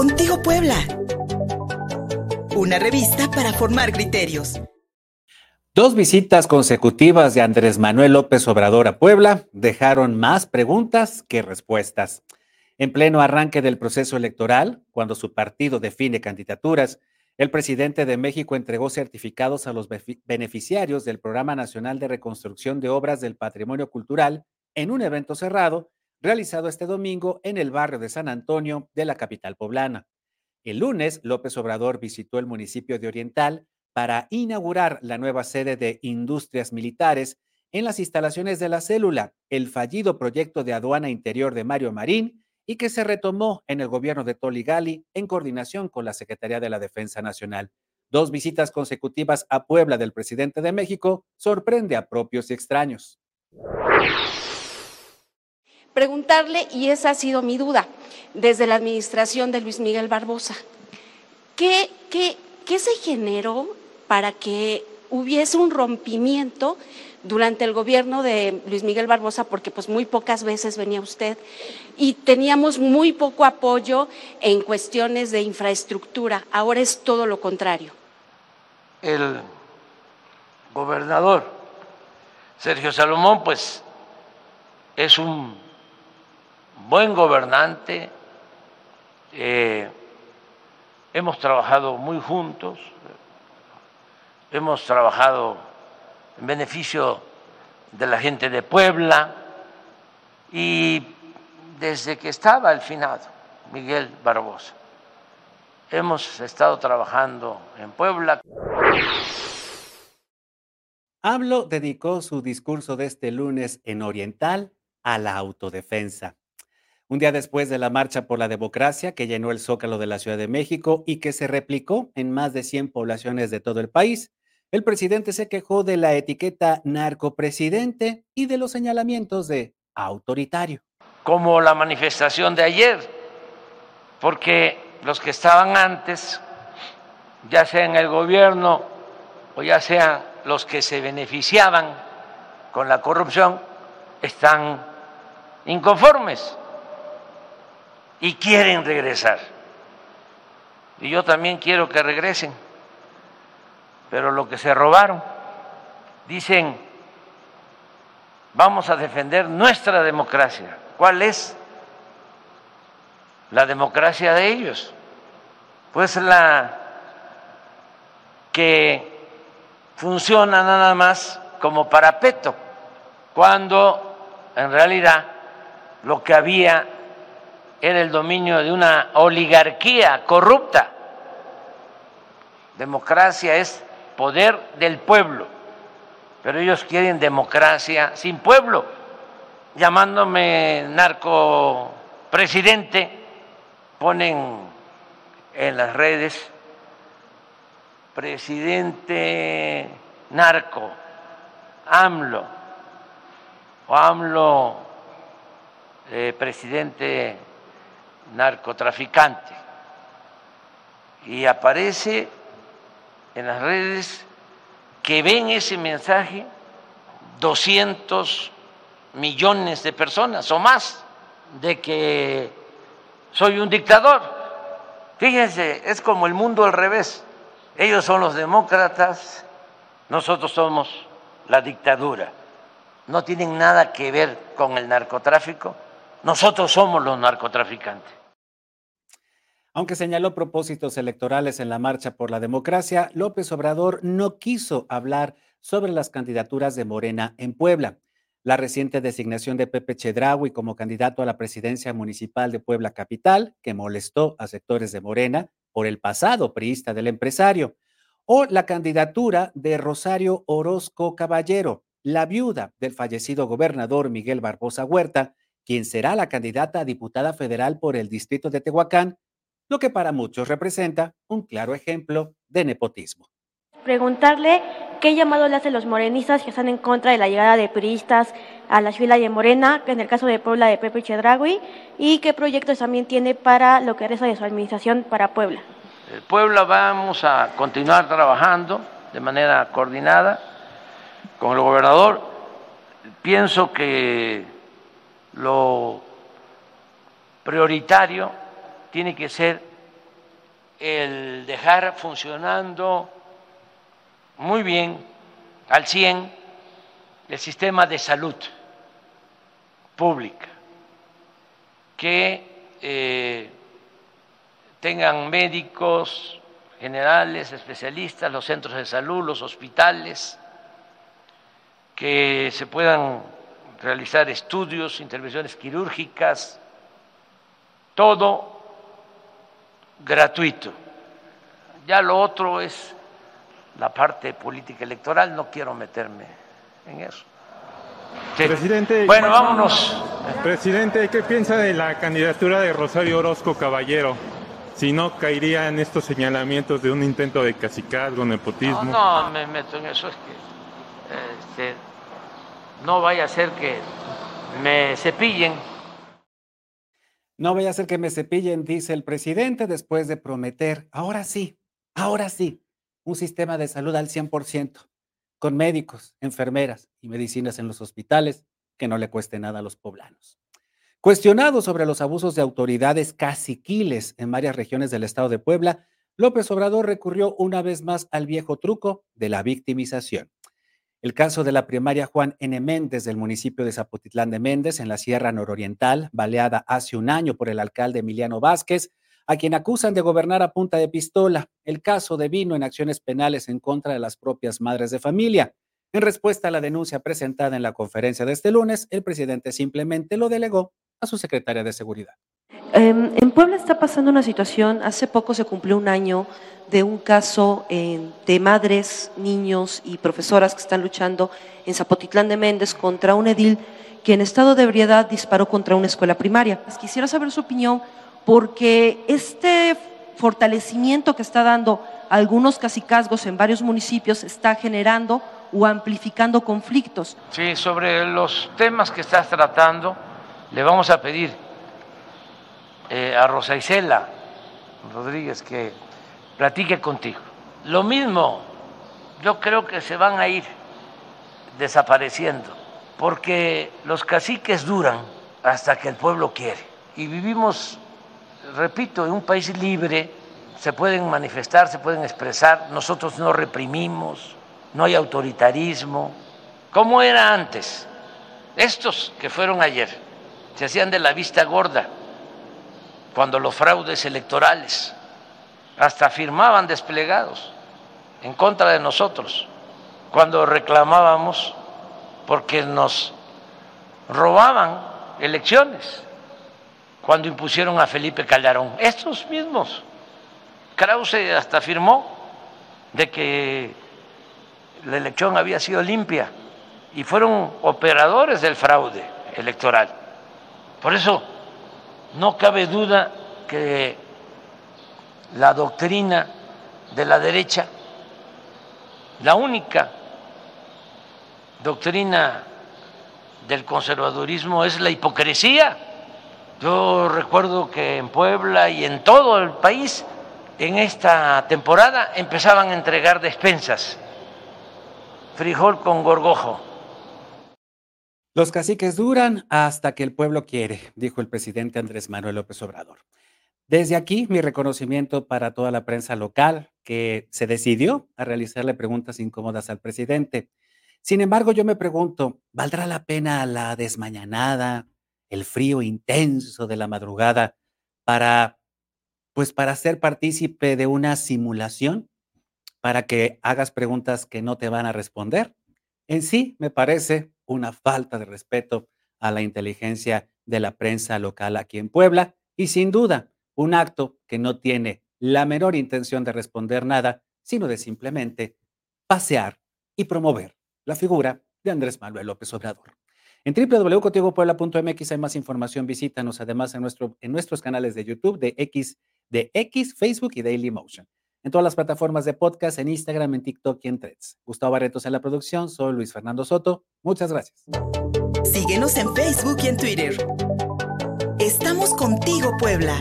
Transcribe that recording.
Contigo Puebla. Una revista para formar criterios. Dos visitas consecutivas de Andrés Manuel López Obrador a Puebla dejaron más preguntas que respuestas. En pleno arranque del proceso electoral, cuando su partido define candidaturas, el presidente de México entregó certificados a los beneficiarios del Programa Nacional de Reconstrucción de Obras del Patrimonio Cultural en un evento cerrado realizado este domingo en el barrio de San Antonio de la capital poblana. El lunes, López Obrador visitó el municipio de Oriental para inaugurar la nueva sede de Industrias Militares en las instalaciones de la célula, el fallido proyecto de aduana interior de Mario Marín y que se retomó en el gobierno de Toligali en coordinación con la Secretaría de la Defensa Nacional. Dos visitas consecutivas a Puebla del presidente de México sorprende a propios y extraños. Preguntarle, y esa ha sido mi duda, desde la administración de Luis Miguel Barbosa, ¿qué, qué, qué se generó para que hubiese un rompimiento durante el gobierno de Luis Miguel Barbosa, porque pues muy pocas veces venía usted, y teníamos muy poco apoyo en cuestiones de infraestructura. Ahora es todo lo contrario. El gobernador Sergio Salomón, pues es un buen gobernante, eh, hemos trabajado muy juntos, hemos trabajado en beneficio de la gente de Puebla y desde que estaba al finado Miguel Barbosa. Hemos estado trabajando en Puebla. Hablo dedicó su discurso de este lunes en Oriental a la autodefensa. Un día después de la Marcha por la Democracia que llenó el zócalo de la Ciudad de México y que se replicó en más de 100 poblaciones de todo el país, el presidente se quejó de la etiqueta narcopresidente y de los señalamientos de autoritario. Como la manifestación de ayer, porque los que estaban antes, ya sea en el gobierno o ya sean los que se beneficiaban con la corrupción, están inconformes y quieren regresar. Y yo también quiero que regresen pero lo que se robaron. Dicen, vamos a defender nuestra democracia. ¿Cuál es la democracia de ellos? Pues la que funciona nada más como parapeto, cuando en realidad lo que había era el dominio de una oligarquía corrupta. Democracia es poder del pueblo, pero ellos quieren democracia sin pueblo, llamándome narco presidente, ponen en las redes presidente narco, AMLO, o AMLO eh, presidente narcotraficante. Y aparece en las redes que ven ese mensaje 200 millones de personas o más de que soy un dictador. Fíjense, es como el mundo al revés. Ellos son los demócratas, nosotros somos la dictadura. No tienen nada que ver con el narcotráfico, nosotros somos los narcotraficantes. Aunque señaló propósitos electorales en la marcha por la democracia, López Obrador no quiso hablar sobre las candidaturas de Morena en Puebla. La reciente designación de Pepe Chedraui como candidato a la presidencia municipal de Puebla Capital, que molestó a sectores de Morena por el pasado priista del empresario, o la candidatura de Rosario Orozco Caballero, la viuda del fallecido gobernador Miguel Barbosa Huerta, quien será la candidata a diputada federal por el distrito de Tehuacán lo que para muchos representa un claro ejemplo de nepotismo. Preguntarle qué llamado le hacen los morenistas que están en contra de la llegada de turistas a la filas de Morena, que en el caso de Puebla de Pepe Chedragui, y qué proyectos también tiene para lo que resta de su administración para Puebla. En Puebla vamos a continuar trabajando de manera coordinada con el gobernador. Pienso que lo prioritario tiene que ser el dejar funcionando muy bien, al 100, el sistema de salud pública, que eh, tengan médicos generales, especialistas, los centros de salud, los hospitales, que se puedan realizar estudios, intervenciones quirúrgicas, todo gratuito. Ya lo otro es la parte política electoral, no quiero meterme en eso. Presidente, bueno, vámonos. Presidente, ¿qué piensa de la candidatura de Rosario Orozco Caballero? Si no, caería en estos señalamientos de un intento de cacicazgo, nepotismo. No, no me meto en eso, es que este, no vaya a ser que me cepillen. No vaya a ser que me cepillen, dice el presidente, después de prometer, ahora sí, ahora sí, un sistema de salud al 100%, con médicos, enfermeras y medicinas en los hospitales, que no le cueste nada a los poblanos. Cuestionado sobre los abusos de autoridades caciquiles en varias regiones del estado de Puebla, López Obrador recurrió una vez más al viejo truco de la victimización. El caso de la primaria Juan N. Méndez del municipio de Zapotitlán de Méndez, en la Sierra Nororiental, baleada hace un año por el alcalde Emiliano Vázquez, a quien acusan de gobernar a punta de pistola. El caso devino en acciones penales en contra de las propias madres de familia. En respuesta a la denuncia presentada en la conferencia de este lunes, el presidente simplemente lo delegó a su secretaria de Seguridad. Em, en Puebla está pasando una situación, hace poco se cumplió un año de un caso de madres, niños y profesoras que están luchando en Zapotitlán de Méndez contra un edil que en estado de ebriedad disparó contra una escuela primaria. Pues quisiera saber su opinión porque este fortalecimiento que está dando algunos cacicazgos en varios municipios está generando o amplificando conflictos. Sí, sobre los temas que estás tratando, le vamos a pedir eh, a Rosa Isela Rodríguez que platique contigo. Lo mismo, yo creo que se van a ir desapareciendo, porque los caciques duran hasta que el pueblo quiere. Y vivimos, repito, en un país libre, se pueden manifestar, se pueden expresar, nosotros no reprimimos, no hay autoritarismo, como era antes. Estos que fueron ayer se hacían de la vista gorda cuando los fraudes electorales hasta firmaban desplegados en contra de nosotros cuando reclamábamos porque nos robaban elecciones, cuando impusieron a Felipe Calderón. Estos mismos, Krause hasta firmó de que la elección había sido limpia y fueron operadores del fraude electoral. Por eso no cabe duda que la doctrina de la derecha, la única doctrina del conservadurismo es la hipocresía. Yo recuerdo que en Puebla y en todo el país, en esta temporada, empezaban a entregar despensas, frijol con gorgojo. Los caciques duran hasta que el pueblo quiere, dijo el presidente Andrés Manuel López Obrador. Desde aquí, mi reconocimiento para toda la prensa local que se decidió a realizarle preguntas incómodas al presidente. Sin embargo, yo me pregunto, ¿valdrá la pena la desmañanada, el frío intenso de la madrugada para, pues, para ser partícipe de una simulación? Para que hagas preguntas que no te van a responder. En sí, me parece una falta de respeto a la inteligencia de la prensa local aquí en Puebla y sin duda un acto que no tiene la menor intención de responder nada, sino de simplemente pasear y promover la figura de Andrés Manuel López Obrador. En www.contigopuebla.mx hay más información. Visítanos además en, nuestro, en nuestros canales de YouTube, de X, de X, Facebook y Dailymotion. En todas las plataformas de podcast, en Instagram, en TikTok y en Threads. Gustavo Barretos en la producción. Soy Luis Fernando Soto. Muchas gracias. Síguenos en Facebook y en Twitter. Estamos contigo, Puebla.